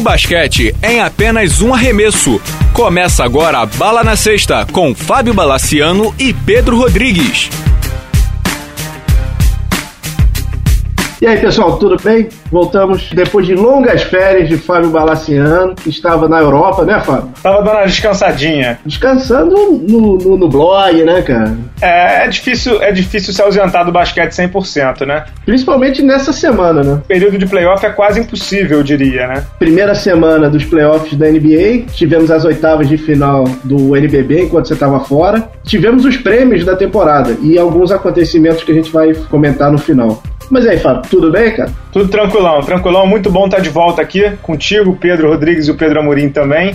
Basquete em apenas um arremesso. Começa agora a Bala na Sexta com Fábio Balaciano e Pedro Rodrigues. E aí, pessoal, tudo bem? Voltamos depois de longas férias de Fábio Balaciano, que estava na Europa, né, Fábio? Tava dando uma descansadinha. Descansando no, no, no blog, né, cara? É, é, difícil, é difícil se ausentar do basquete 100%, né? Principalmente nessa semana, né? O período de playoff é quase impossível, eu diria, né? Primeira semana dos playoffs da NBA, tivemos as oitavas de final do NBB enquanto você estava fora. Tivemos os prêmios da temporada e alguns acontecimentos que a gente vai comentar no final. Mas aí, Fábio, tudo bem, cara? Tudo tranquilão, tranquilão. Muito bom estar de volta aqui contigo, Pedro Rodrigues e o Pedro Amorim também,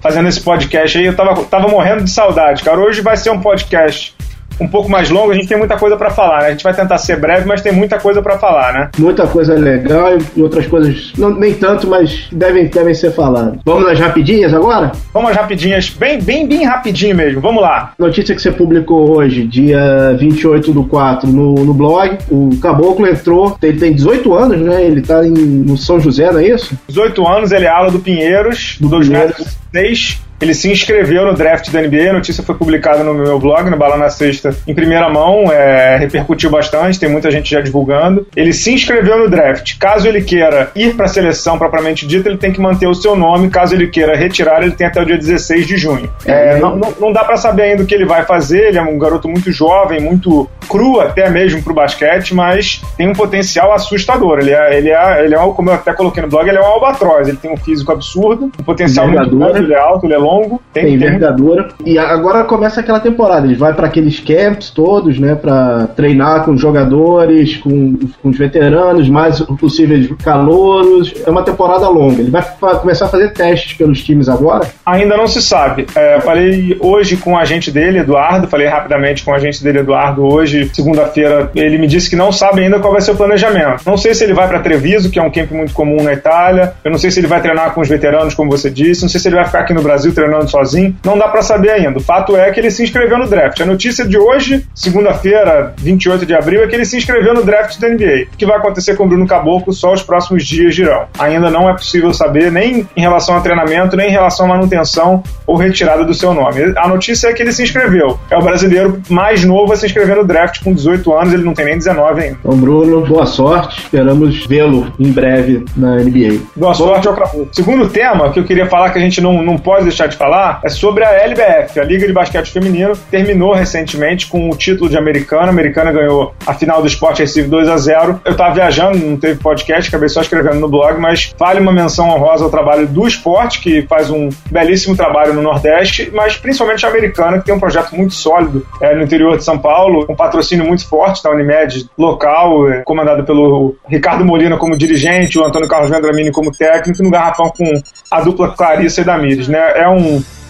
fazendo esse podcast aí. Eu tava, tava morrendo de saudade, cara. Hoje vai ser um podcast um pouco mais longo, a gente tem muita coisa para falar, né? A gente vai tentar ser breve, mas tem muita coisa para falar, né? Muita coisa legal e outras coisas, não, nem tanto, mas devem, devem ser faladas. Vamos nas rapidinhas agora? Vamos às rapidinhas, bem, bem, bem rapidinho mesmo. Vamos lá. Notícia que você publicou hoje, dia 28 do 4, no, no blog. O Caboclo entrou, ele tem 18 anos, né? Ele tá em, no São José, não é isso? 18 anos, ele é ala do Pinheiros, do 2006 ele se inscreveu no draft da NBA, a notícia foi publicada no meu blog, no Bala na Sexta, em primeira mão, é, repercutiu bastante, tem muita gente já divulgando. Ele se inscreveu no draft. Caso ele queira ir para a seleção propriamente dita, ele tem que manter o seu nome. Caso ele queira retirar, ele tem até o dia 16 de junho. É, não, não, não, dá para saber ainda o que ele vai fazer, ele é um garoto muito jovem, muito cru até mesmo pro basquete, mas tem um potencial assustador. Ele é, ele é, ele é como eu até coloquei no blog, ele é um albatroz, ele tem um físico absurdo, um potencial muito grande, ele é alto, ele é longo longo. Tem, tem envergadura. E agora começa aquela temporada. Ele vai para aqueles camps todos, né? Para treinar com jogadores, com, com os veteranos, mais possíveis calouros. É uma temporada longa. Ele vai começar a fazer testes pelos times agora? Ainda não se sabe. É, falei hoje com o agente dele, Eduardo. Falei rapidamente com o agente dele, Eduardo, hoje, segunda-feira. Ele me disse que não sabe ainda qual vai ser o planejamento. Não sei se ele vai para Treviso, que é um camp muito comum na Itália. Eu não sei se ele vai treinar com os veteranos, como você disse. Não sei se ele vai ficar aqui no Brasil treinando sozinho, não dá para saber ainda. O fato é que ele se inscreveu no draft. A notícia de hoje, segunda-feira, 28 de abril, é que ele se inscreveu no draft da NBA. O que vai acontecer com o Bruno Caboclo só os próximos dias dirão. Ainda não é possível saber nem em relação a treinamento, nem em relação à manutenção ou retirada do seu nome. A notícia é que ele se inscreveu. É o brasileiro mais novo a se inscrever no draft com 18 anos, ele não tem nem 19 ainda. Então, Bruno, boa sorte. Esperamos vê-lo em breve na NBA. Boa sorte, Ocrafu. Segundo tema que eu queria falar que a gente não, não pode deixar de falar é sobre a LBF, a Liga de Basquete Feminino. Terminou recentemente com o título de americana. A americana ganhou a final do Sport Recife 2 a 0 Eu tava viajando, não teve podcast, acabei só escrevendo no blog, mas vale uma menção honrosa ao trabalho do esporte, que faz um belíssimo trabalho no Nordeste, mas principalmente a americana, que tem um projeto muito sólido é, no interior de São Paulo, um patrocínio muito forte da Unimed local, é, comandado pelo Ricardo Molina como dirigente, o Antônio Carlos Vendramini como técnico, no garrafão com a dupla Clarissa e Damires. Né? É um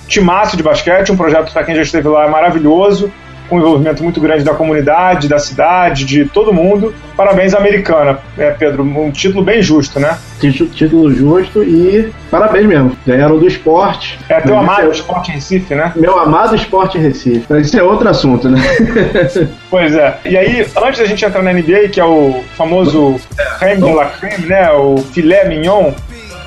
timaço de basquete, um projeto para quem já esteve lá é maravilhoso, com um envolvimento muito grande da comunidade, da cidade, de todo mundo. Parabéns Americana, é, Pedro, um título bem justo, né? Título justo e parabéns mesmo. Ganharam do esporte. É teu amado é... Esporte Recife, né? Meu amado Esporte Recife. Mas isso é outro assunto, né? pois é. E aí, antes da gente entrar na NBA, que é o famoso creme de la creme, né? O filé mignon,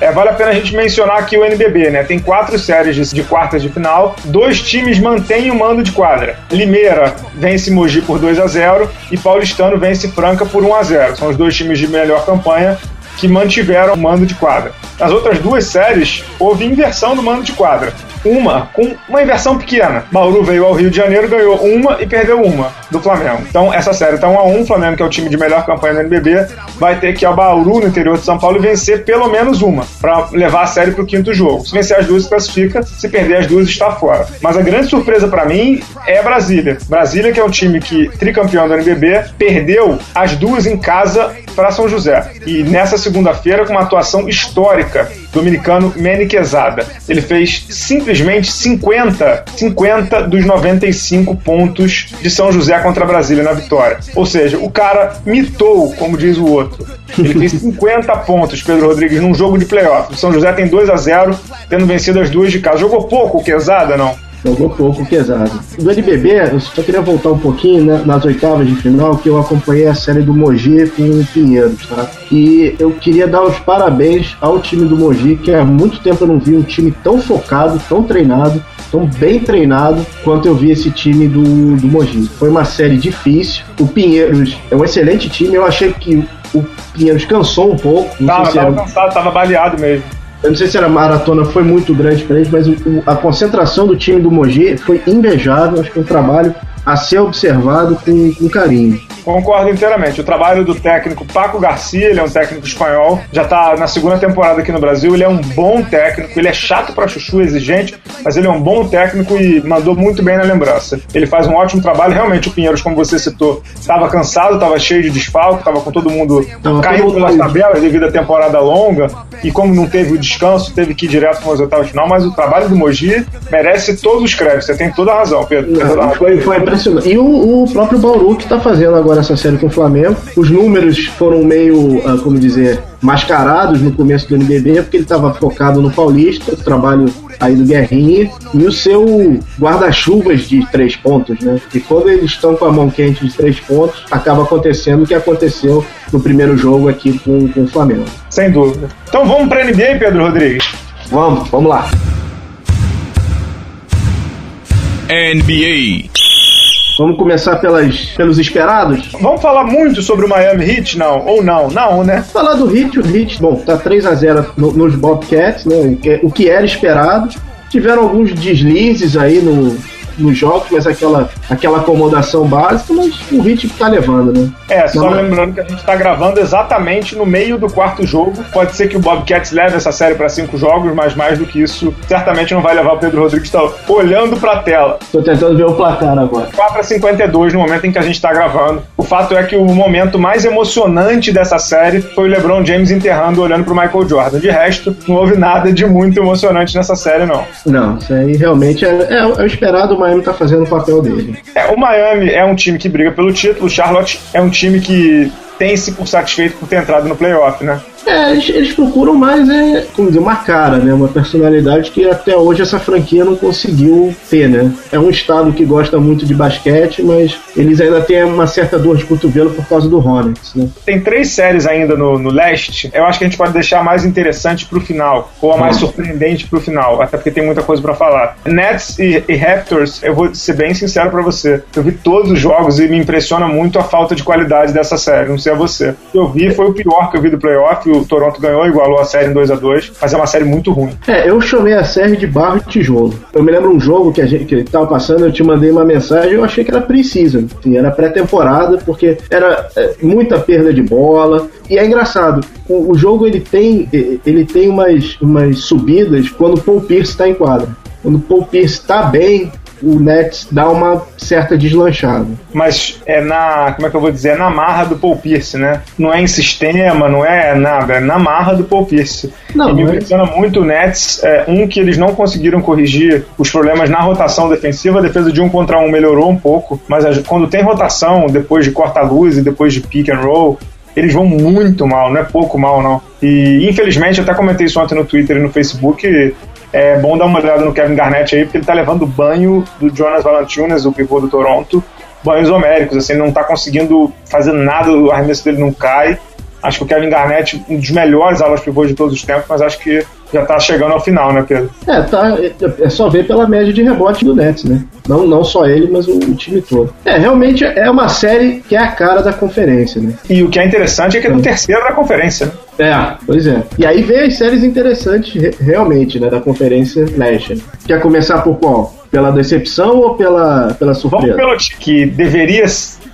é, vale a pena a gente mencionar aqui o NBB, né? Tem quatro séries de, de quartas de final, dois times mantêm o mando de quadra. Limeira vence Mogi por 2 a 0 e Paulistano vence Franca por 1 a 0 São os dois times de melhor campanha que mantiveram o mando de quadra. Nas outras duas séries, houve inversão do mando de quadra uma com uma inversão pequena. Bauru veio ao Rio de Janeiro, ganhou uma e perdeu uma do Flamengo. Então essa série está 1 a 1 O Flamengo, que é o time de melhor campanha do NBB, vai ter que ir ao Bauru, no interior de São Paulo, e vencer pelo menos uma para levar a série para o quinto jogo. Se vencer as duas, classifica. Se perder as duas, está fora. Mas a grande surpresa para mim é Brasília. Brasília, que é um time que tricampeão do NBB, perdeu as duas em casa para São José. E nessa segunda-feira, com uma atuação histórica, dominicano Manny Quesada. Ele fez simplesmente 50, 50 dos 95 pontos de São José contra Brasília na vitória. Ou seja, o cara mitou, como diz o outro. Ele fez 50 pontos, Pedro Rodrigues, num jogo de playoff. O São José tem 2 a 0 tendo vencido as duas de casa. Jogou pouco o Quesada, não? Jogou pouco, pesado. Do NBB, eu só queria voltar um pouquinho né, nas oitavas de final, que eu acompanhei a série do Mogi com o Pinheiros, tá? E eu queria dar os parabéns ao time do Mogi, que há muito tempo eu não vi um time tão focado, tão treinado, tão bem treinado quanto eu vi esse time do, do Mogi. Foi uma série difícil. O Pinheiros é um excelente time. Eu achei que o Pinheiros cansou um pouco. Não, tava, tava era... cansado, tava baleado mesmo. Eu não sei se a maratona foi muito grande para eles, mas o, a concentração do time do Mogi foi invejável. Acho que é um trabalho a ser observado com, com carinho. Concordo inteiramente. O trabalho do técnico Paco Garcia, ele é um técnico espanhol, já está na segunda temporada aqui no Brasil. Ele é um bom técnico, ele é chato para chuchu, exigente, mas ele é um bom técnico e mandou muito bem na lembrança. Ele faz um ótimo trabalho. Realmente, o Pinheiros, como você citou, estava cansado, estava cheio de desfalque, estava com todo mundo tava caindo pelas tabelas devido à temporada longa. E como não teve o descanso, teve que ir direto para as oitavas final. Mas o trabalho do Mogi merece todos os créditos. Você tem toda a razão, Pedro. Não, foi, foi impressionante. E o, o próprio Bauru que está fazendo agora essa série com o Flamengo. Os números foram meio, uh, como dizer, mascarados no começo do NBB, porque ele estava focado no Paulista, o trabalho aí do Guerrinha, e o seu guarda-chuvas de três pontos, né? E quando eles estão com a mão quente de três pontos, acaba acontecendo o que aconteceu no primeiro jogo aqui com, com o Flamengo. Sem dúvida. Então vamos para a NBA, Pedro Rodrigues? Vamos, vamos lá. NBA Vamos começar pelas, pelos esperados? Vamos falar muito sobre o Miami Heat, não? Ou não? Não, né? Falar do Heat, o Heat, bom, tá 3 a 0 no, nos Bobcats, né? O que era esperado. Tiveram alguns deslizes aí no, nos jogos, mas aquela, aquela acomodação básica, mas o ritmo tá levando, né? É, só lembrando que a gente tá gravando exatamente no meio do quarto jogo. Pode ser que o Bobcats leve essa série para cinco jogos, mas mais do que isso, certamente não vai levar o Pedro Rodrigues tá olhando pra tela. Tô tentando ver o placar agora. 4 a 52 no momento em que a gente tá gravando. O fato é que o momento mais emocionante dessa série foi o LeBron James enterrando olhando pro Michael Jordan. De resto, não houve nada de muito emocionante nessa série, não. Não, isso aí realmente é, é, é o esperado, mas Miami tá fazendo o papel dele. É, o Miami é um time que briga pelo título, o Charlotte é um time que tem-se por satisfeito por ter entrado no playoff, né? É, eles, eles, procuram mais, é, como dizer, uma cara, né? Uma personalidade que até hoje essa franquia não conseguiu ter, né? É um estado que gosta muito de basquete, mas eles ainda têm uma certa dor de cotovelo por causa do Hornets, né? Tem três séries ainda no, no leste. Eu acho que a gente pode deixar a mais interessante pro final, ou a mais hum. surpreendente pro final, até porque tem muita coisa para falar. Nets e, e, Raptors, eu vou ser bem sincero para você. Eu vi todos os jogos e me impressiona muito a falta de qualidade dessa série. Não sei a você. Eu vi foi o pior que eu vi do playoff o Toronto ganhou, igualou a série em 2 a 2 mas é uma série muito ruim. É, eu chamei a série de barro e tijolo. Eu me lembro um jogo que a gente que tava passando, eu te mandei uma mensagem, eu achei que era precisa. Assim, era pré-temporada, porque era é, muita perda de bola. E é engraçado, o, o, jogo ele tem, ele tem umas, umas subidas quando o Paul Pierce está em quadra. Quando o Paul Pierce está bem, o Nets dá uma certa deslanchada. Mas é na, como é que eu vou dizer, é na marra do Paul Pierce, né? Não é em sistema, não é nada, é na marra do Paul Pierce. Não, e me impressiona muito o Nets, é, um que eles não conseguiram corrigir os problemas na rotação defensiva, a defesa de um contra um melhorou um pouco, mas quando tem rotação, depois de corta-luz e depois de pick and roll, eles vão muito mal, não é pouco mal, não. E infelizmente, até comentei isso ontem no Twitter e no Facebook, é bom dar uma olhada no Kevin Garnett aí, porque ele tá levando banho do Jonas Valanciunas, o pivô do Toronto, banhos homéricos, assim, ele não tá conseguindo fazer nada, o arremesso dele não cai. Acho que o Kevin Garnett, um dos melhores alas pivôs de todos os tempos, mas acho que já tá chegando ao final, né, Pedro? É, tá, é só ver pela média de rebote do Nets, né? Não, não só ele, mas o, o, time todo. É, realmente é uma série que é a cara da conferência, né? E o que é interessante é que é do terceiro da conferência, né? É, pois é. E aí vem as séries interessantes realmente, né, da Conferência Leste. Quer começar por qual? Pela decepção ou pela, pela surpresa? Vamos pelo que deveria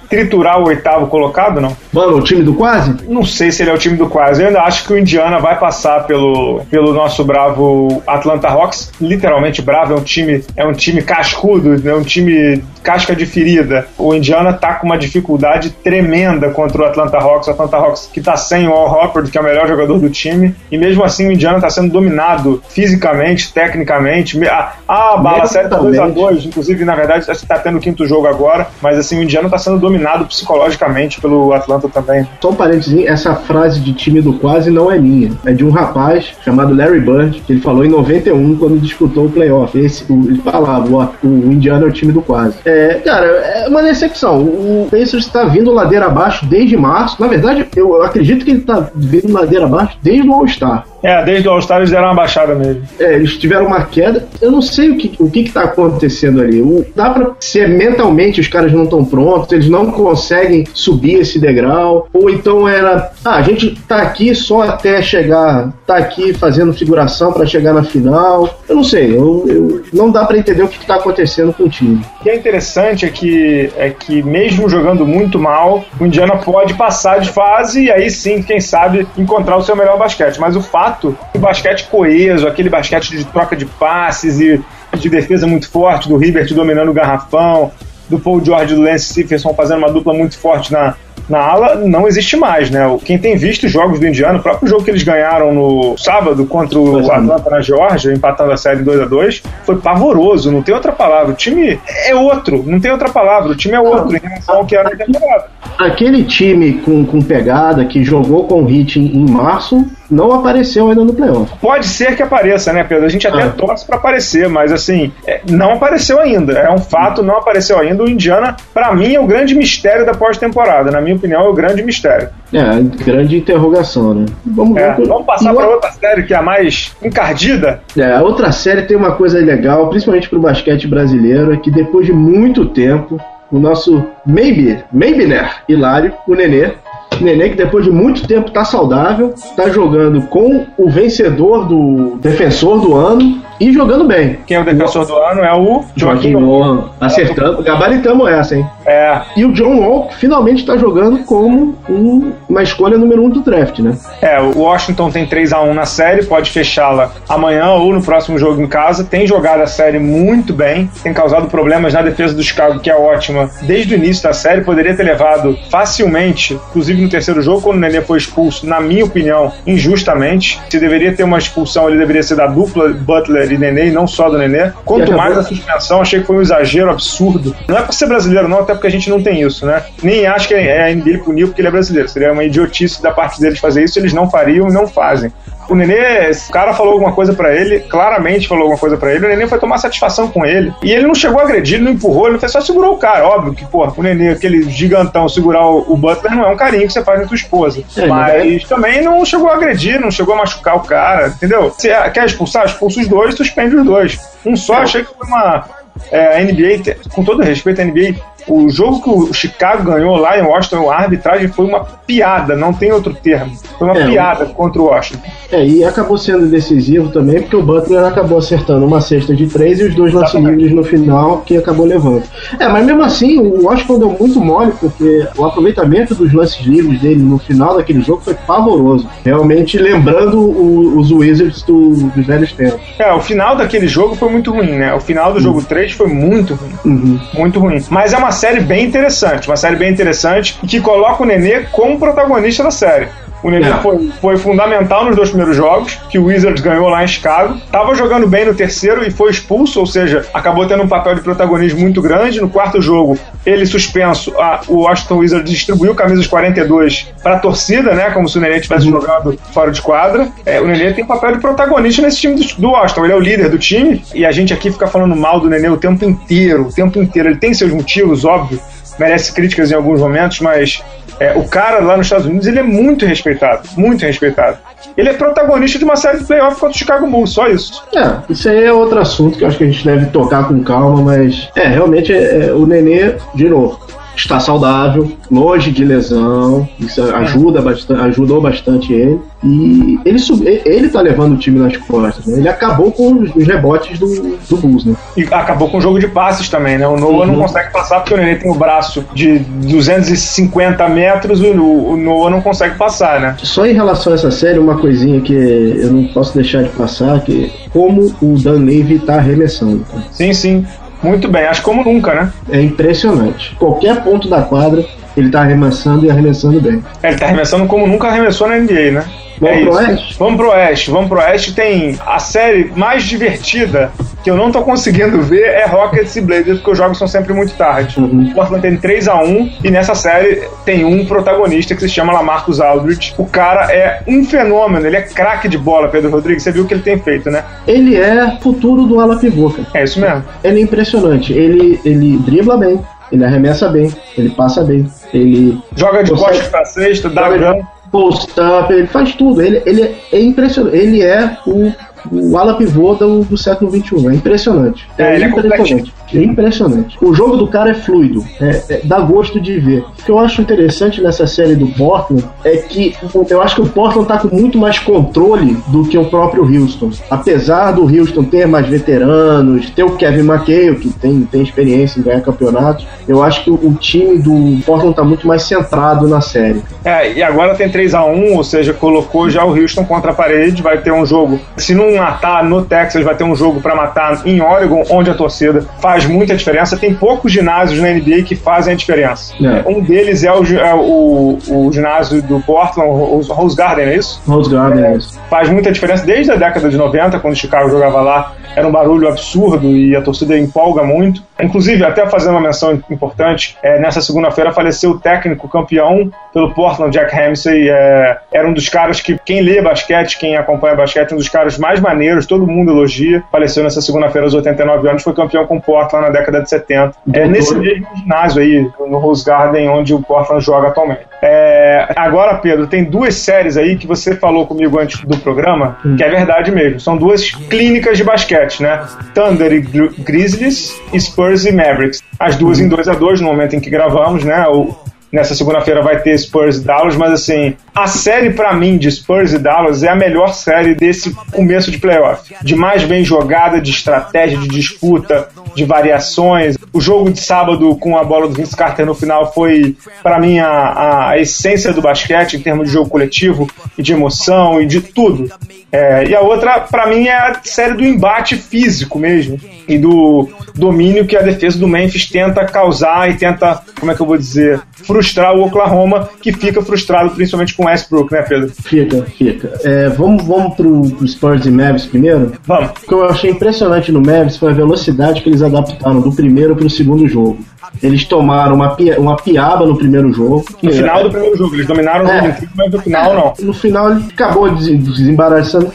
triturar o oitavo colocado, não? Mano, o time do quase? Não sei se ele é o time do quase. Eu ainda acho que o Indiana vai passar pelo, pelo nosso bravo Atlanta Hawks. Literalmente bravo, é um time, é um time cascudo, é um time casca de ferida. O Indiana tá com uma dificuldade tremenda contra o Atlanta Hawks. O Atlanta Hawks que tá sem o Al Horford, que é o melhor jogador do time. E mesmo assim o Indiana tá sendo dominado fisicamente, tecnicamente. A, a bala série tá 2x2, inclusive, na verdade, tá tendo o quinto jogo agora. Mas assim, o Indiana tá sendo dominado psicologicamente pelo Atlanta também. Só um parênteses, essa frase de time do quase não é minha. É de um rapaz chamado Larry Bird, que ele falou em 91 quando disputou o playoff. Esse, ele falava, o, o Indiana é o time do quase. É, cara, é uma decepção. O Pacers está vindo ladeira abaixo desde março. Na verdade, eu acredito que ele está vindo ladeira abaixo desde o All-Star. É, desde o All-Star eles deram uma baixada mesmo. É, eles tiveram uma queda. Eu não sei o que o que, está acontecendo ali. O, dá pra ser mentalmente os caras não estão prontos, eles não conseguem subir esse degrau. Ou então era, ah, a gente tá aqui só até chegar, tá aqui fazendo figuração para chegar na final. Eu não sei, eu, eu não dá para entender o que, está acontecendo com o time. O que é interessante é que, é que mesmo jogando muito mal, o Indiana pode passar de fase e aí sim, quem sabe, encontrar o seu melhor basquete. Mas o fato fato, o basquete coeso, aquele basquete de troca de passes e de defesa muito forte, do Hibbert dominando o garrafão, do Paul George e do Lance Stephenson fazendo uma dupla muito forte na, na ala não existe mais, né? Quem tem visto os jogos do Indiano, o próprio jogo que eles ganharam no sábado contra o é. Atlanta na Georgia, empatando a série 2 a 2 foi pavoroso, não tem outra palavra. O time é outro, não tem outra palavra. O time é outro em relação ao que era na temporada. Aquele time com, com pegada que jogou com o Hit em março não apareceu ainda no playoff. Pode ser que apareça, né, Pedro? A gente até ah. torce para aparecer, mas assim, é, não apareceu ainda. É um fato, não apareceu ainda. O Indiana, para mim, é o grande mistério da pós-temporada. Na minha opinião, é o grande mistério. É, grande interrogação, né? Vamos, é, vamos, vamos passar para outra série que é a mais encardida. É, a outra série tem uma coisa legal, principalmente pro basquete brasileiro, é que depois de muito tempo, o nosso maybe, maybe né, Hilário, o Nenê, Nenê que depois de muito tempo tá saudável, tá jogando com o vencedor do defensor do ano e jogando bem. Quem é o defensor do ano é o Joaquim Noah. Acertando, gabaritamos essa, hein? É. E o John Wall finalmente está jogando como um, uma escolha número um do draft, né? É, o Washington tem 3 a 1 na série, pode fechá-la amanhã ou no próximo jogo em casa. Tem jogado a série muito bem, tem causado problemas na defesa do Chicago, que é ótima desde o início da série. Poderia ter levado facilmente, inclusive no terceiro jogo, quando o Nenê foi expulso, na minha opinião, injustamente. Se deveria ter uma expulsão, ele deveria ser da dupla Butler e Nenê, e não só do Nenê. Quanto mais a suspensão, achei que foi um exagero absurdo. Não é pra ser brasileiro, não, até porque a gente não tem isso, né? Nem acho que é a NBA puniu porque ele é brasileiro. Seria uma idiotice da parte deles fazer isso, eles não fariam e não fazem. O Nenê, o cara falou alguma coisa para ele, claramente falou alguma coisa para ele, o Nenê foi tomar satisfação com ele. E ele não chegou a agredir, ele não empurrou, ele só segurou o cara. Óbvio que, pô, o Nenê, aquele gigantão, segurar o, o Butler não é um carinho que você faz na tua esposa. É, Mas é. também não chegou a agredir, não chegou a machucar o cara, entendeu? Você quer expulsar? Expulsa os dois, suspende os dois. Um só, é. achei que foi uma. É, a NBA, com todo respeito, a NBA o jogo que o Chicago ganhou lá em Washington, a arbitragem foi uma piada, não tem outro termo. Foi uma é, piada contra o Washington. É, e acabou sendo decisivo também, porque o Butler acabou acertando uma cesta de três e os dois lances livres no final, que acabou levando. É, mas mesmo assim, o Washington deu muito mole, porque o aproveitamento dos lances livres dele no final daquele jogo foi pavoroso. Realmente lembrando o, os Wizards do, dos velhos tempos. É, o final daquele jogo foi muito ruim, né? O final do jogo 3 foi muito ruim. Uhum. Muito ruim. Mas é uma série bem interessante, uma série bem interessante que coloca o Nenê como protagonista da série. O Nenê é. foi, foi fundamental nos dois primeiros jogos, que o Wizards ganhou lá em Chicago. Tava jogando bem no terceiro e foi expulso, ou seja, acabou tendo um papel de protagonismo muito grande. No quarto jogo, ele suspenso, a, o Washington Wizards distribuiu camisas 42 para a torcida, né? Como se o Nenê estivesse uhum. jogando fora de quadra. É, o Nenê tem um papel de protagonista nesse time do, do Washington. Ele é o líder do time e a gente aqui fica falando mal do Nenê o tempo inteiro, o tempo inteiro. Ele tem seus motivos, óbvio, merece críticas em alguns momentos, mas é, o cara lá nos Estados Unidos ele é muito respeitado, muito respeitado. Ele é protagonista de uma série de playoff contra o Chicago Bulls, só isso. É, isso aí é outro assunto que eu acho que a gente deve tocar com calma, mas é, realmente é, é, o Nenê, de novo, está saudável, longe de lesão, isso ajuda bastante, ajudou bastante ele. E ele ele tá levando o time nas costas, né? Ele acabou com os rebotes do, do Bulls, né? E acabou com o jogo de passes também, né? O Noah uhum. não consegue passar porque o Nenê tem o braço de 250 metros, o, o Noah não consegue passar, né? Só em relação a essa série, uma coisinha que eu não posso deixar de passar, que como o Dan Levy tá arremessando. Sim, sim. Muito bem, acho como nunca, né? É impressionante. Qualquer ponto da quadra, ele tá arremessando e arremessando bem. É, ele tá arremessando como nunca arremessou na NBA, né? Vamos é pro Oeste? Vamos pro Oeste. Vamos pro Oeste. Tem a série mais divertida que eu não tô conseguindo ver é Rockets e Blazers, porque os jogos são sempre muito tarde. Uhum. O Portland tem 3x1 e nessa série tem um protagonista que se chama Lamarcus Aldridge. O cara é um fenômeno, ele é craque de bola, Pedro Rodrigues. Você viu o que ele tem feito, né? Ele é futuro do ala pivô, cara. É isso mesmo. Ele é impressionante. Ele, ele dribla bem, ele arremessa bem, ele passa bem, ele. Joga de consegue... costas pra sexta, dá grana post-up, ele faz tudo. Ele, ele é impressionante. Ele é o o ala pivô do, do século XXI. É impressionante. É, é, é impressionante. É impressionante. O jogo do cara é fluido, é, é, dá gosto de ver. O que eu acho interessante nessa série do Portland é que eu acho que o Portland tá com muito mais controle do que o próprio Houston. Apesar do Houston ter mais veteranos, ter o Kevin McHale, que tem, tem experiência em ganhar campeonatos, eu acho que o, o time do Portland tá muito mais centrado na série. É, e agora tem 3 a 1 ou seja, colocou já o Houston contra a parede, vai ter um jogo. Se não matar no Texas, vai ter um jogo para matar em Oregon, onde a torcida faz muita diferença. Tem poucos ginásios na NBA que fazem a diferença. É. Um deles é, o, é o, o, ginásio do Portland, o Rose Garden, é isso? Rose Garden, é, é isso. Faz muita diferença desde a década de 90, quando o Chicago jogava lá era um barulho absurdo e a torcida empolga muito. Inclusive, até fazer uma menção importante, é, nessa segunda-feira faleceu o técnico campeão pelo Portland, Jack Ramsey. É, era um dos caras que, quem lê basquete, quem acompanha basquete, um dos caras mais maneiros, todo mundo elogia. Faleceu nessa segunda-feira aos 89 anos, foi campeão com o Portland na década de 70. É nesse mesmo ginásio aí, no Rose Garden, onde o Portland joga atualmente. É, agora, Pedro, tem duas séries aí que você falou comigo antes do programa, hum. que é verdade mesmo. São duas clínicas de basquete, né? Thunder e Grizzlies, Spurs e Mavericks. As duas hum. em 2 a 2 no momento em que gravamos, né? O, nessa segunda-feira vai ter Spurs e Dallas, mas assim, a série para mim de Spurs e Dallas é a melhor série desse começo de playoff. De mais bem jogada, de estratégia, de disputa, de variações. O jogo de sábado com a bola do Vince Carter no final foi, para mim, a, a, essência do basquete em termos de jogo coletivo e de emoção e de tudo. É, e a outra, para mim, é a série do embate físico mesmo e do domínio que a defesa do Memphis tenta causar e tenta, como é que eu vou dizer, frustrar o Oklahoma, que fica frustrado principalmente com Westbrook, né, Pedro? Fica, fica. É, vamos vamos pro, pro Spurs e Mavis primeiro? Vamos. O que eu achei impressionante no Mavis foi a velocidade que eles adaptaram do primeiro para o segundo jogo. Eles tomaram uma, pia, uma piaba no primeiro jogo. No final do primeiro jogo, eles dominaram é, o mas no final não. No final ele acabou desembaraçando.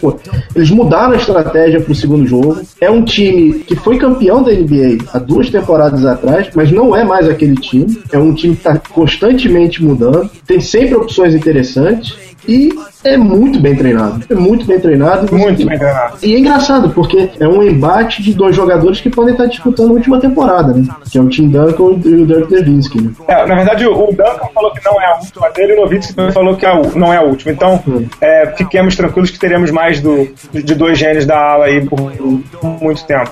Eles mudaram a estratégia para o segundo jogo. É um time que foi campeão da NBA há duas temporadas atrás, mas não é mais aquele time. É um time que está constantemente mudando. Tem sempre opções interessantes. E é muito bem treinado. É muito bem treinado. Muito bem treinado. E é engraçado, porque é um embate de dois jogadores que podem estar disputando a última temporada, né? Que é o Tim Duncan e o Dirk Nowitzki, né? É, na verdade, o Duncan falou que não é a última dele e o Nowitzki também falou que é não é a última. Então, hum. é, fiquemos tranquilos que teremos mais do, de dois gênios da ala aí por muito tempo.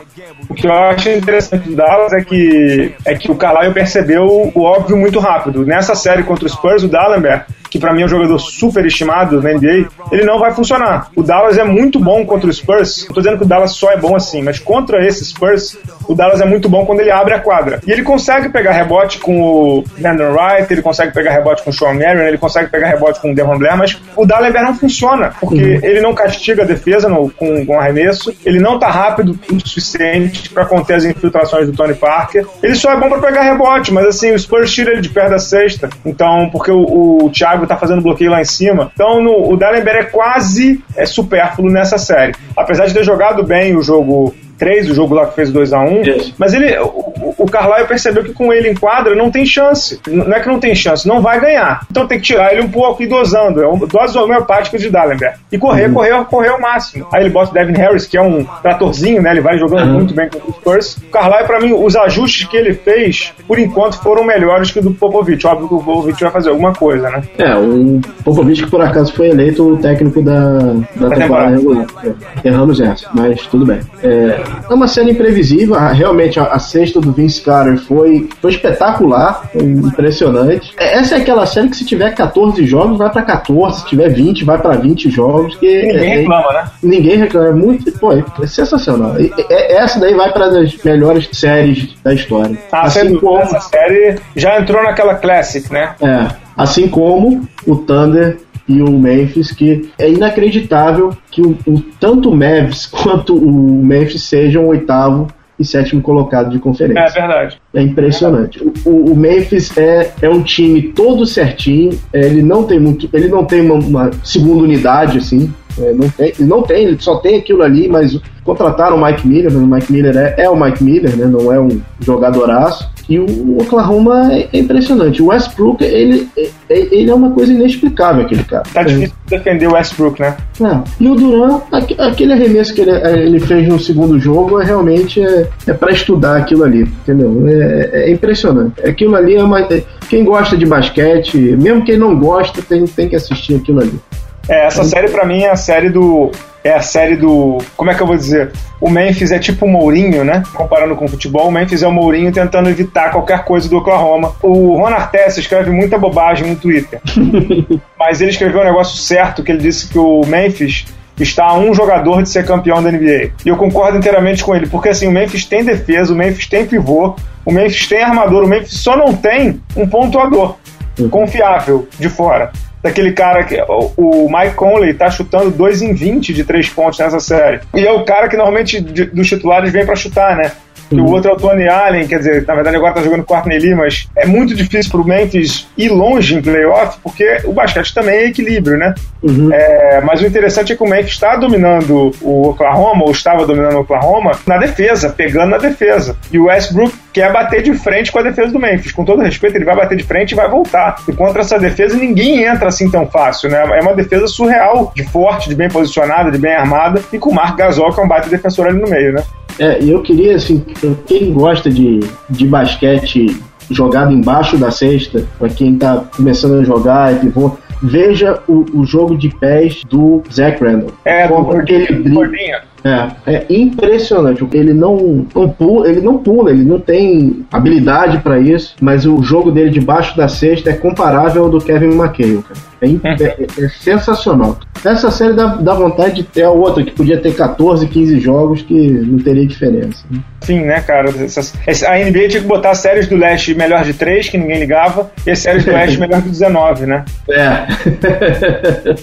O que eu acho interessante do Dallas é que, é que o Carlisle percebeu o óbvio muito rápido. Nessa série contra o Spurs, o Dallenberg que para mim é um jogador super estimado na NBA, ele não vai funcionar. O Dallas é muito bom contra o Spurs. Não tô dizendo que o Dallas só é bom assim, mas contra esse Spurs, o Dallas é muito bom quando ele abre a quadra. E ele consegue pegar rebote com o Brandon Wright, ele consegue pegar rebote com o Sean Marion, ele consegue pegar rebote com o Devon Blair, mas o Dallas não funciona, porque uhum. ele não castiga a defesa no, com, com arremesso, ele não tá rápido o suficiente para conter as infiltrações do Tony Parker. Ele só é bom para pegar rebote, mas assim, o Spurs tira ele de perto da sexta. Então, porque o, o Thiago tá fazendo bloqueio lá em cima. Então no, o Dallenberg é quase é supérfluo nessa série. Apesar de ter jogado bem o jogo 3, o jogo lá que fez 2x1. Um, mas ele, o, o Carlisle percebeu que com ele em quadra não tem chance. Não é que não tem chance, não vai ganhar. Então tem que tirar ele um pouco e dosando. É um, dose homeopática de Dallenberg. E correr, uhum. correr, correr ao máximo. Aí ele bota o Devin Harris, que é um tratorzinho, né? Ele vai jogando uhum. muito bem com o Spurs. O Carlisle, pra mim, os ajustes que ele fez, por enquanto, foram melhores que o do Popovich. Óbvio que o Popovich vai fazer alguma coisa, né? É, o Popovich, que por acaso foi eleito o técnico da, da, da temporada regular. É, erramos essa, mas tudo bem. É, é uma série imprevisível. Realmente, a, a sexta do Vince Carter foi, foi espetacular, foi impressionante. É, essa é aquela série que se tiver 14 jogos, vai para 14, se tiver 20, vai para 20 jogos. Que ninguém é, reclama, né? Ninguém reclama. É muito, pô, é sensacional. E, é, essa daí vai para as melhores séries da história. Ah, assim como... essa série já entrou naquela Classic, né? É. Assim como o Thunder e o Memphis, que é inacreditável que o, o tanto o Mavs quanto o Memphis sejam o oitavo e sétimo colocado de conferência. É verdade. É impressionante. O, o, Memphis é, é um time todo certinho. É, ele não tem muito, ele não tem uma, uma segunda unidade assim. É, não, tem, não tem, ele só tem aquilo ali, mas contrataram o Mike Miller, o Mike Miller é, é o Mike Miller, né, não é um jogadoraço. E o Oklahoma é, é impressionante. O Westbrook, ele, é, é, ele é uma coisa inexplicável, aquele cara. Tá difícil defender o Westbrook, né? É. E o Duran, aquele arremesso que ele, ele fez no segundo jogo, é realmente é, é para estudar aquilo ali, entendeu? É, é, impressionante. Aquilo ali é uma. Quem gosta de basquete, mesmo quem não gosta, tem, tem que assistir aquilo ali. É, essa série para mim é a série do. É a série do. Como é que eu vou dizer? O Memphis é tipo o Mourinho, né? Comparando com o futebol, o Memphis é o Mourinho tentando evitar qualquer coisa do Oklahoma. O Ron Artest escreve muita bobagem no Twitter. mas ele escreveu um negócio certo, que ele disse que o Memphis está a um jogador de ser campeão da NBA. E eu concordo inteiramente com ele, porque assim, o Memphis tem defesa, o Memphis tem pivô, o Memphis tem armador, o Memphis só não tem um pontuador uhum. confiável de fora daquele cara que. O, Mike Conley tá chutando 2 em 20 de 3 pontos nessa série. E é o cara que normalmente dos titulares vem para chutar, né? O outro é o Tony Allen, quer dizer, na verdade agora tá jogando com o Courtney Lee, mas é muito difícil pro Memphis ir longe em playoff, porque o basquete também é equilíbrio, né? Uhum. É, mas o interessante é que o Memphis está dominando o Oklahoma, ou estava dominando o Oklahoma, na defesa, pegando na defesa. E o Westbrook quer bater de frente com a defesa do Memphis. Com todo respeito, ele vai bater de frente e vai voltar. E contra essa defesa, ninguém entra assim tão fácil, né? É uma defesa surreal, de forte, de bem posicionada, de bem armada, e com o Mark Gasol, que é um baita defensor ali no meio, né? É, eu queria, assim, quem gosta de, de basquete jogado embaixo da cesta, para quem tá começando a jogar e pivô, veja o, o, jogo de pés do Zach Randall. É, do gordinho. É, é impressionante. Ele não, não pula, ele não pula, ele não tem habilidade para isso, mas o jogo dele debaixo da cesta é comparável ao do Kevin McHale, cara. É, é, é, sensacional. Essa série dá, dá vontade de ter a outra, que podia ter 14, 15 jogos, que não teria diferença. Né? Sim, né, cara? Essas, a NBA tinha que botar séries do leste melhor de 3, que ninguém ligava, e séries do oeste melhor de 19, né? É.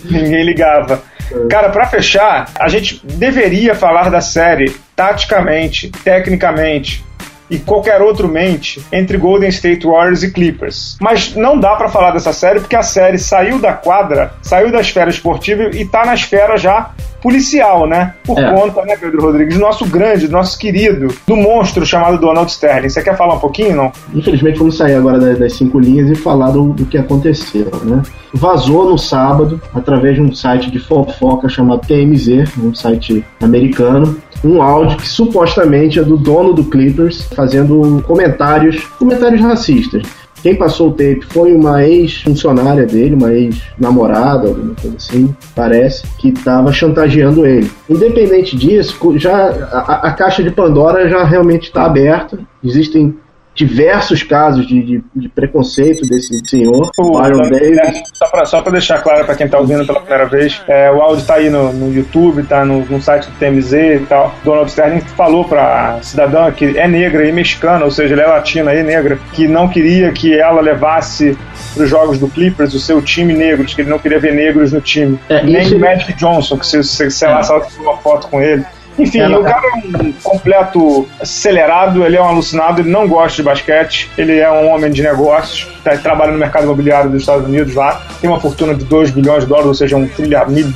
ninguém ligava. Cara, para fechar, a gente deveria falar da série taticamente, tecnicamente, e qualquer outro mente entre Golden State Warriors e Clippers. Mas não dá para falar dessa série porque a série saiu da quadra, saiu da esfera esportiva e tá na esfera já policial, né? Por é. conta, né, Pedro Rodrigues, do nosso grande, do nosso querido, do monstro chamado Donald Sterling. Você quer falar um pouquinho, não? Infelizmente vamos sair agora das, cinco linhas e falar do, do que aconteceu, né? Vazou no sábado, através de um site de fofoca chamado TMZ, um site americano, um áudio que supostamente é do dono do Clippers fazendo comentários, comentários racistas. Quem passou o tape foi uma ex-funcionária dele, uma ex-namorada, alguma coisa assim, parece, que estava chantageando ele. Independente disso, já a, a, caixa de Pandora já realmente está aberta. Existem diversos casos de, de, de preconceito desse senhor, o Byron Davis. É, só para só deixar claro para quem está ouvindo pela primeira vez, é, o áudio está aí no, no YouTube, está no, no, site do TMZ e tal. Donald Sterling falou para cidadã que é negra e mexicana, ou seja, ela é latina e negra, que não queria que ela levasse para os jogos do Clippers o seu time negros, que ele não queria ver negros no time. É, Nem isso... Magic Johnson, que se, se, é. se ela uma foto com ele. Enfim, é, o cara é um completo acelerado, ele é um alucinado, ele não gosta de basquete, ele é um homem de negócios, tá, trabalha no mercado imobiliário dos Estados Unidos lá, tem uma fortuna de 2 bilhões de dólares, ou seja, um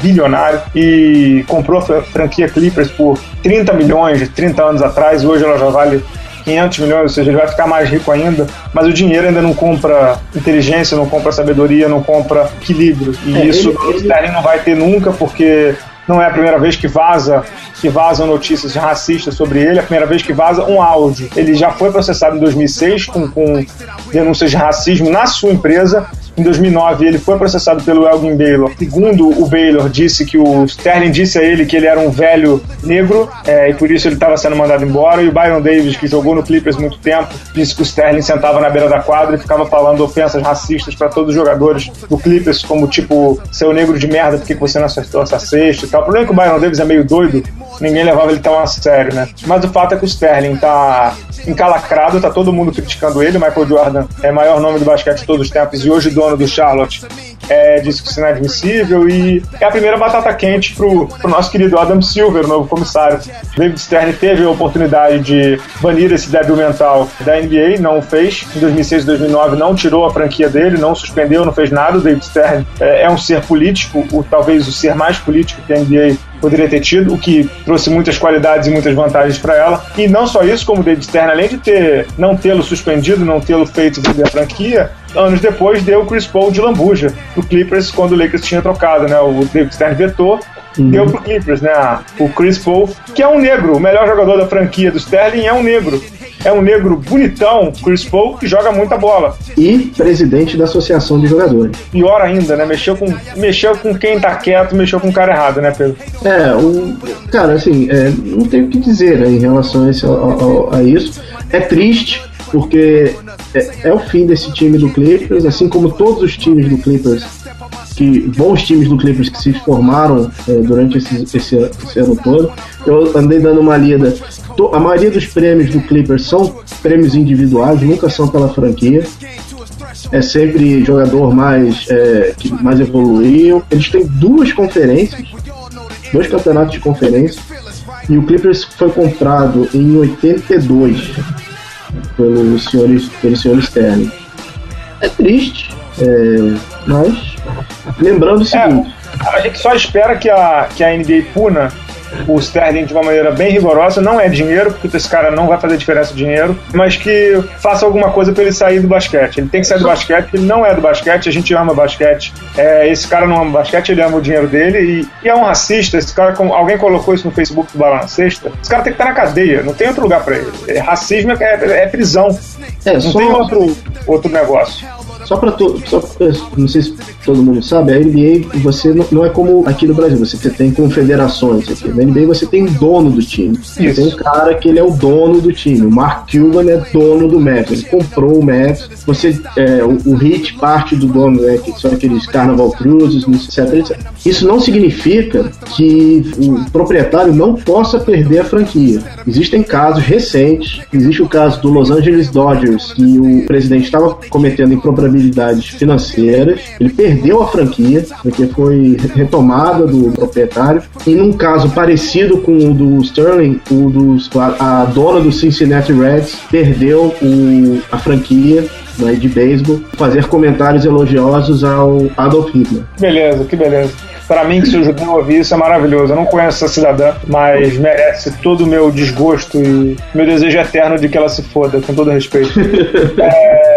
bilionário, e comprou a franquia Clippers por 30 milhões, 30 anos atrás, hoje ela já vale 500 milhões, ou seja, ele vai ficar mais rico ainda, mas o dinheiro ainda não compra inteligência, não compra sabedoria, não compra equilíbrio. E é, isso ele, o Sterling não vai ter nunca, porque não é a primeira vez que vaza que vazam notícias racistas sobre ele, é a primeira vez que vaza um áudio. Ele já foi processado em 2006 com, com denúncias de racismo na sua empresa em 2009, ele foi processado pelo Elgin Baylor. Segundo o Baylor, disse que o Sterling disse a ele que ele era um velho negro é, e por isso ele estava sendo mandado embora. E o Byron Davis, que jogou no Clippers muito tempo, disse que o Sterling sentava na beira da quadra e ficava falando ofensas racistas para todos os jogadores do Clippers, como tipo, seu negro de merda, por que você não acertou essa cesta e tal. O problema é que o Byron Davis é meio doido, ninguém levava ele tão a sério, né? Mas o fato é que o Sterling tá encalacrado, tá todo mundo criticando ele. O Michael Jordan é o maior nome do basquete de todos os tempos e hoje dono do Charlotte é, que isso é inadmissível e é a primeira batata quente pro, pro nosso querido Adam Silver, o novo comissário. David Stern teve a oportunidade de banir esse débil mental da NBA, não o fez. Em 2006 e 2009 não tirou a franquia dele, não suspendeu, não fez nada. O David Stern é, é um ser político, o, talvez o ser mais político que a NBA poderia ter tido, o que trouxe muitas qualidades e muitas vantagens para ela. E não só isso, como o David Stern, além de ter não tê-lo suspendido, não tê-lo feito vender a franquia, anos depois deu o Chris Paul de lambuja pro Clippers quando o Lakers tinha trocado, né? O David Stern vetou Uhum. deu pro Clippers, né? O Chris Paul, que é um negro, o melhor jogador da franquia do Sterling é um negro. É um negro bonitão, Chris Paul, que joga muita bola. E presidente da Associação de Jogadores. Pior ainda, né? Mexeu com, mexeu com quem tá quieto, mexeu com o cara errado, né, Pedro? É, o, cara, assim, é, não tem o que dizer né, em relação a, esse, a, a isso. É triste, porque é, é, o fim desse time do Clippers, assim como todos os times do Clippers que bons times do Clippers que se formaram é, durante esse, esse, esse, ano todo. Eu andei dando uma lida. A maioria dos prêmios do Clippers são prêmios individuais, nunca são pela franquia. É sempre jogador mais é, que mais evoluiu. Eles têm duas conferências, dois campeonatos de conferência. E o Clippers foi comprado em 82 pelo senhor, pelo senhor Sterling. É triste, é, mas Lembrando o seguinte. É, a gente só espera que a, que a NBA puna o Sterling de uma maneira bem rigorosa. Não é dinheiro, porque esse cara não vai fazer diferença de dinheiro, mas que faça alguma coisa para ele sair do basquete. Ele tem que sair do basquete, ele não é do basquete, a gente ama basquete. É, esse cara não ama basquete, ele ama o dinheiro dele e, e é um racista. Esse cara, alguém colocou isso no Facebook do Bala na Sexta. Esse cara tem que estar na cadeia, não tem outro lugar para ele. É, racismo é, é, é prisão. É, não tem outro, outro negócio. Só para todo. Só, não sei se todo mundo sabe, a NBA você não, não, é como aqui no Brasil, você tem confederações aqui. Na NBA você tem dono do time. Você tem um cara que ele é o dono do time. O Mark Cuban é dono do Mets. Ele comprou o Mets. Você, é, o, o Hit parte do dono, né, que são aqueles Carnaval Cruises, etc, etc. Isso não significa que o proprietário não possa perder a franquia. Existem casos recentes. Existe o caso do Los Angeles Dodgers, que o presidente estava cometendo impropriedade responsabilidades financeiras. Ele perdeu a franquia, porque foi retomada do proprietário. E num caso parecido com o do Sterling, o dos, a, a dona do Cincinnati Reds perdeu o, a franquia né, de beisebol, fazer comentários elogiosos ao Adolf Hitler. Beleza, que beleza. Para mim, que se o judeu ouvir isso, é maravilhoso. Eu não conheço essa cidadã, mas merece todo o meu desgosto e meu desejo eterno de que ela se foda, com todo respeito. é...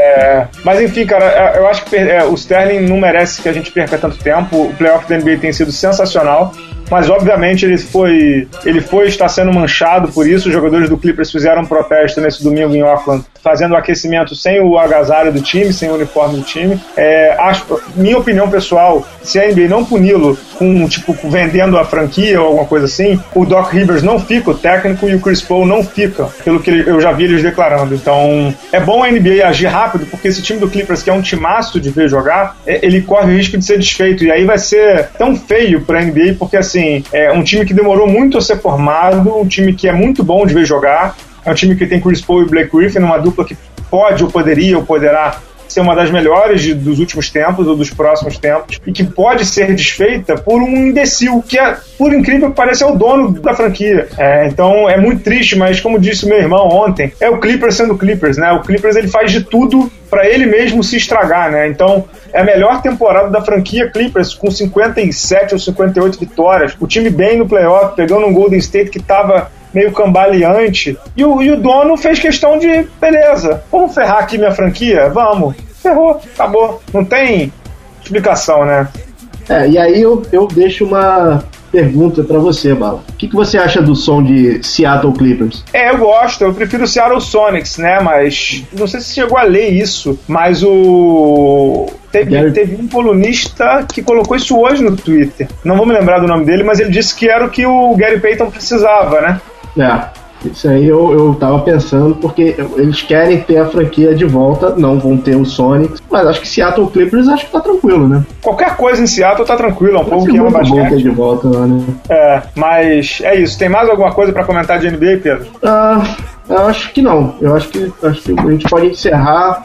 Mas enfim, cara, é, eu acho que é, o Sterling não merece que a gente perca tanto tempo. O playoff da NBA tem sido sensacional mas obviamente ele foi ele foi está sendo manchado por isso. Os jogadores do Clippers fizeram um protesto nesse domingo em Auckland, fazendo o aquecimento sem o agasalho do time, sem o uniforme do time. É, acho, minha opinião pessoal, se a NBA não puni-lo com tipo vendendo a franquia ou alguma coisa assim, o Doc Rivers não fica o técnico e o Chris Paul não fica, pelo que eu já vi eles declarando. Então é bom a NBA agir rápido, porque esse time do Clippers que é um timaço de ver jogar, é, ele corre o risco de ser desfeito e aí vai ser tão feio para a NBA porque assim, é um time que demorou muito a ser formado, um time que é muito bom de ver jogar, é um time que tem Chris Paul e Blake Griffin, uma dupla que pode ou poderia ou poderá ser uma das melhores de, dos últimos tempos ou dos próximos tempos e que pode ser desfeita por um imbecil que é, por incrível que pareça, é o dono da franquia. É, então é muito triste, mas como disse meu irmão ontem, é o Clippers sendo Clippers, né? O Clippers ele faz de tudo para ele mesmo se estragar, né? Então é a melhor temporada da franquia Clippers com 57 ou 58 vitórias. O time bem no playoff, pegando um Golden State que estava meio cambaleante. E o, e o dono fez questão de, beleza, vamos ferrar aqui minha franquia? Vamos. Ferrou, acabou. Não tem explicação, né? É, e aí eu, eu deixo uma pergunta para você, Bala. O que, que você acha do som de Seattle Clippers? É, eu gosto. Eu prefiro Seattle Sonics, né? Mas não sei se chegou a ler isso, mas o Teve, teve, um colunista que colocou isso hoje no Twitter. Não vou me lembrar do nome dele, mas ele disse que era o que o Gary Payton precisava, né? É. Isso aí eu, eu tava pensando, porque eles querem ter a franquia de volta, não vão ter o Sonic, mas acho que Seattle Clippers acho que tá tranquilo, né? Qualquer coisa em Seattle tá tranquilo, é um povo que ama basquete. Bom ter de volta lá, né? É, mas é isso. Tem mais alguma coisa para comentar de NBA, Pedro? Ah, Eu acho que não. Eu acho que, acho que a gente pode encerrar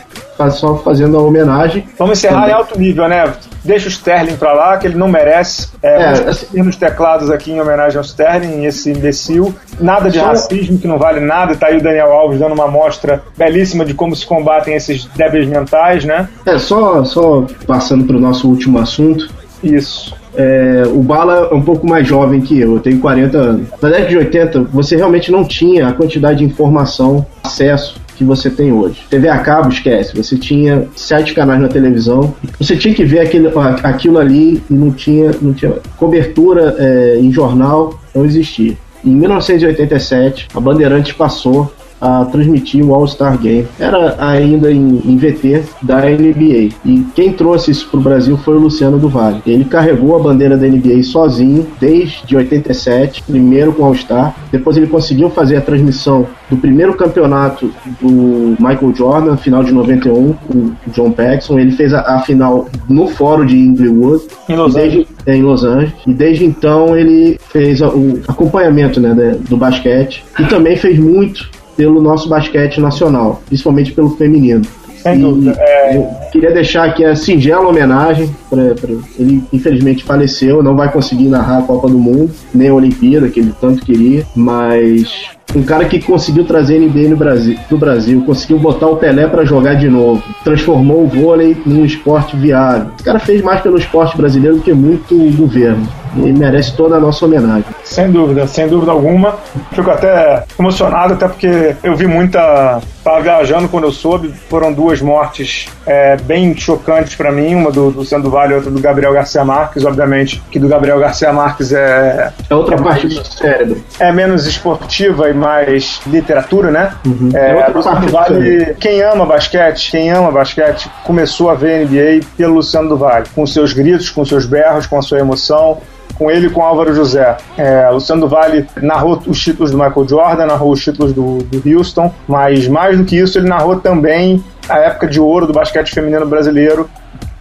só fazendo a homenagem. Vamos encerrar Também. em alto nível, né? Deixa o Sterling pra lá, que ele não merece. É, é assim, nos teclados aqui em homenagem ao Sterling, esse imbecil. Nada de só... racismo, que não vale nada. Tá aí o Daniel Alves dando uma amostra belíssima de como se combatem esses débeis mentais, né? É, só, só passando pro nosso último assunto. Isso. É, o Bala é um pouco mais jovem que eu, eu tenho 40 anos. Na década de 80, você realmente não tinha a quantidade de informação, acesso que você tem hoje. TV a cabo, esquece. Você tinha sete canais na televisão. Você tinha que ver aquele, aquilo ali e não tinha, não tinha cobertura é, em jornal, não existia. Em 1987, a Bandeirantes passou a transmitir o All-Star Game. Era ainda em, em, VT da NBA. E quem trouxe isso para o Brasil foi o Luciano do Vale. Ele carregou a bandeira da NBA sozinho desde 87, primeiro com o All-Star. Depois ele conseguiu fazer a transmissão do primeiro campeonato do Michael Jordan, final de 91, com o John Paxson. Ele fez a, a final no fórum de Inglewood. Em Los Angeles. É, em Los Angeles. E desde então ele fez o acompanhamento né, do basquete. E também fez muito pelo nosso basquete nacional, principalmente pelo feminino. Sem dúvida. É... Eu queria deixar aqui a singela homenagem. Pra, pra, ele infelizmente faleceu, não vai conseguir narrar a Copa do Mundo, nem a Olimpíada, que ele tanto queria, mas um cara que conseguiu trazer NBA no Brasil, do Brasil, conseguiu botar o Pelé para jogar de novo, transformou o vôlei num esporte viável. O cara fez mais pelo esporte brasileiro do que muito governo e merece toda a nossa homenagem. Sem dúvida, sem dúvida alguma. Fico até emocionado, até porque eu vi muita. Estava viajando quando eu soube, foram duas mortes é, bem chocantes para mim, uma do, do Sandro Vale e outra do Gabriel Garcia Marques, obviamente, que do Gabriel Garcia Marques é. É outra é parte mais, do cérebro. É menos esportiva e mais literatura, né? Uhum. É, é outra parte Vale, quem ama basquete, quem ama basquete, começou a ver NBA pelo Luciano do Vale, com seus gritos, com seus berros, com a sua emoção com ele e com Álvaro José. É, Luciano do Vale narrou os títulos do Michael Jordan, narrou os títulos do, do Houston, mas mais do que isso, ele narrou também a época de ouro do basquete feminino brasileiro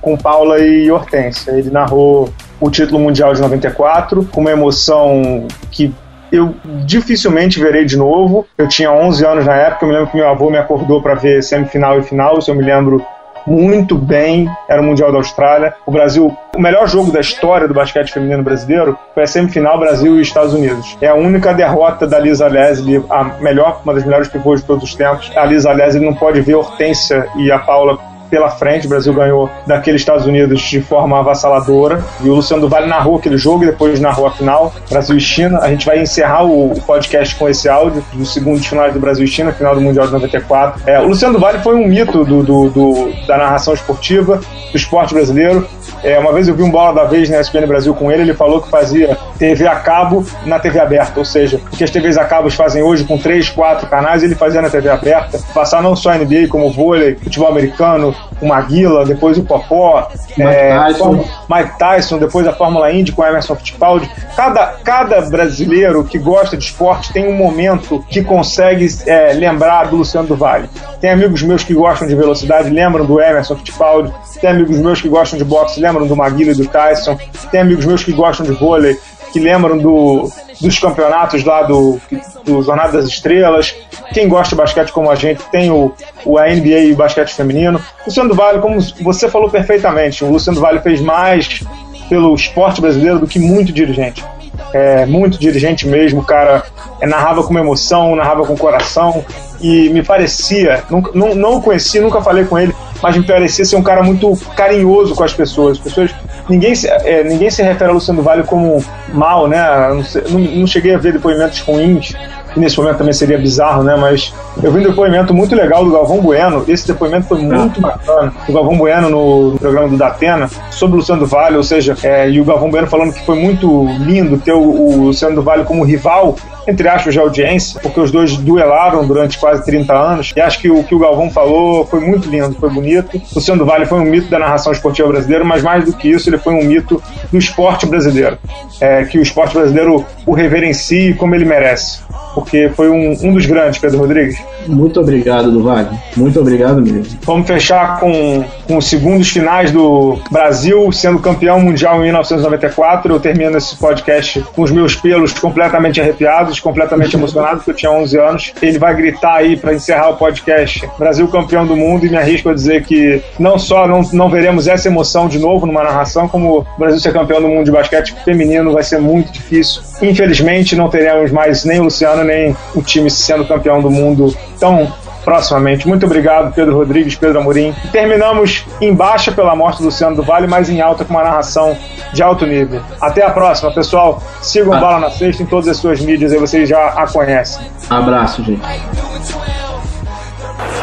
com Paula e Hortência. Ele narrou o título mundial de 94 com uma emoção que eu dificilmente verei de novo. Eu tinha 11 anos na época, eu me lembro que meu avô me acordou para ver semifinal e final, isso eu me lembro muito bem, era o Mundial da Austrália. O Brasil, o melhor jogo da história do basquete feminino brasileiro foi a semifinal Brasil e Estados Unidos. É a única derrota da Lisa Leslie, a melhor, uma das melhores pivôs de todos os tempos. A Lisa Leslie não pode ver a Hortência e a Paula pela frente. O Brasil ganhou daqueles Estados Unidos de forma avassaladora. E o Luciano do Vale narrou aquele jogo e depois narrou a final, Brasil e China. A gente vai encerrar o podcast com esse áudio do segundo final do Brasil e China, final do Mundial de 94. É, o Luciano do Vale foi um mito do, do, do, da narração esportiva, do esporte brasileiro. É, uma vez eu vi um bola da vez na ESPN Brasil com ele, ele falou que fazia TV a cabo na TV aberta, ou seja, o que as TVs a cabo fazem hoje com três, quatro canais, ele fazia na TV aberta, passar não só NBA como vôlei, futebol americano, o Maguila, depois o Popó, Mike, é, Tyson. Mike Tyson, depois a Fórmula Indy com Emerson Fittipaldi. Cada, cada brasileiro que gosta de esporte tem um momento que consegue é, lembrar do Luciano do Vale. Tem amigos meus que gostam de velocidade, lembram do Emerson Fittipaldi. Tem amigos meus que gostam de boxe, lembram do Maguila e do Tyson. Tem amigos meus que gostam de vôlei, que lembram do, dos campeonatos lá do, do Jornada das Estrelas. Quem gosta de basquete como a gente tem o, o NBA e o basquete feminino. Luciano do Vale, como você falou perfeitamente, o Luciano do Vale fez mais pelo esporte brasileiro do que muito dirigente. É, muito dirigente mesmo, cara é, narrava com emoção, narrava com coração e me parecia, nunca, não, não o conheci, nunca falei com ele, mas me parecia ser um cara muito carinhoso com as pessoas. As pessoas ninguém, se, é, ninguém se refere a Luciano Vale como mal, né? Não, não, não cheguei a ver depoimentos ruins que nesse momento também seria bizarro, né? Mas eu vi um depoimento muito legal do Galvão Bueno. Esse depoimento foi muito bacana. O Galvão Bueno no, no programa do Datena sobre o Luciano do Vale, ou seja, é, e o Galvão Bueno falando que foi muito lindo ter o, o Luciano do Vale como rival entre aspas, de audiência, porque os dois duelaram durante quase 30 anos. E acho que o que o Galvão falou foi muito lindo, foi bonito. O Luciano do Vale foi um mito da narração esportiva brasileira, mas mais do que isso, ele foi um mito do esporte brasileiro. É, que o esporte brasileiro o reverencie como ele merece. Porque foi um, um dos grandes, Pedro Rodrigues. Muito obrigado, Duval. Muito obrigado mesmo. Vamos fechar com, com os segundos finais do Brasil sendo campeão mundial em 1994. Eu termino esse podcast com os meus pelos completamente arrepiados, completamente emocionado, porque eu tinha 11 anos. Ele vai gritar aí para encerrar o podcast: Brasil campeão do mundo, e me arrisco a dizer que não só não, não veremos essa emoção de novo numa narração, como o Brasil ser campeão do mundo de basquete feminino vai ser muito difícil. Infelizmente, não teremos mais nem o Luciano, nem o time sendo campeão do mundo tão proximamente. Muito obrigado, Pedro Rodrigues, Pedro Amorim. Terminamos em baixa pela morte do Luciano do Vale, mas em alta com uma narração de alto nível. Até a próxima, pessoal. Sigam ah. Bala na Sexta em todas as suas mídias, aí vocês já a conhecem. Abraço, gente.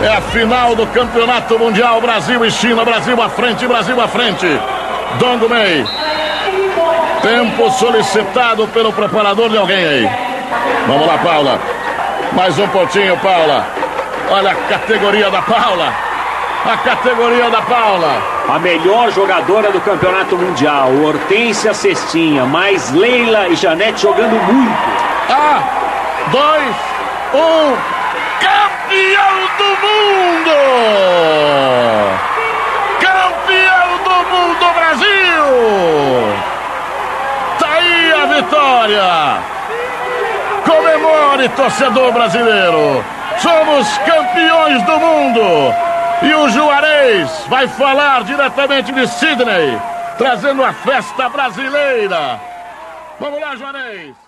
É a final do Campeonato Mundial Brasil e China. Brasil à frente, Brasil à frente. Dongo Mei. Tempo solicitado pelo preparador de alguém aí. Vamos lá, Paula. Mais um pontinho, Paula. Olha a categoria da Paula. A categoria da Paula. A melhor jogadora do campeonato mundial. Hortência Cestinha. Mais Leila e Janete jogando muito. Ah, dois, um. Campeão do mundo! Campeão do mundo, Brasil! Vitória! Comemore, torcedor brasileiro! Somos campeões do mundo. E o Juarez vai falar diretamente de Sydney, trazendo a festa brasileira. Vamos lá, Juarez.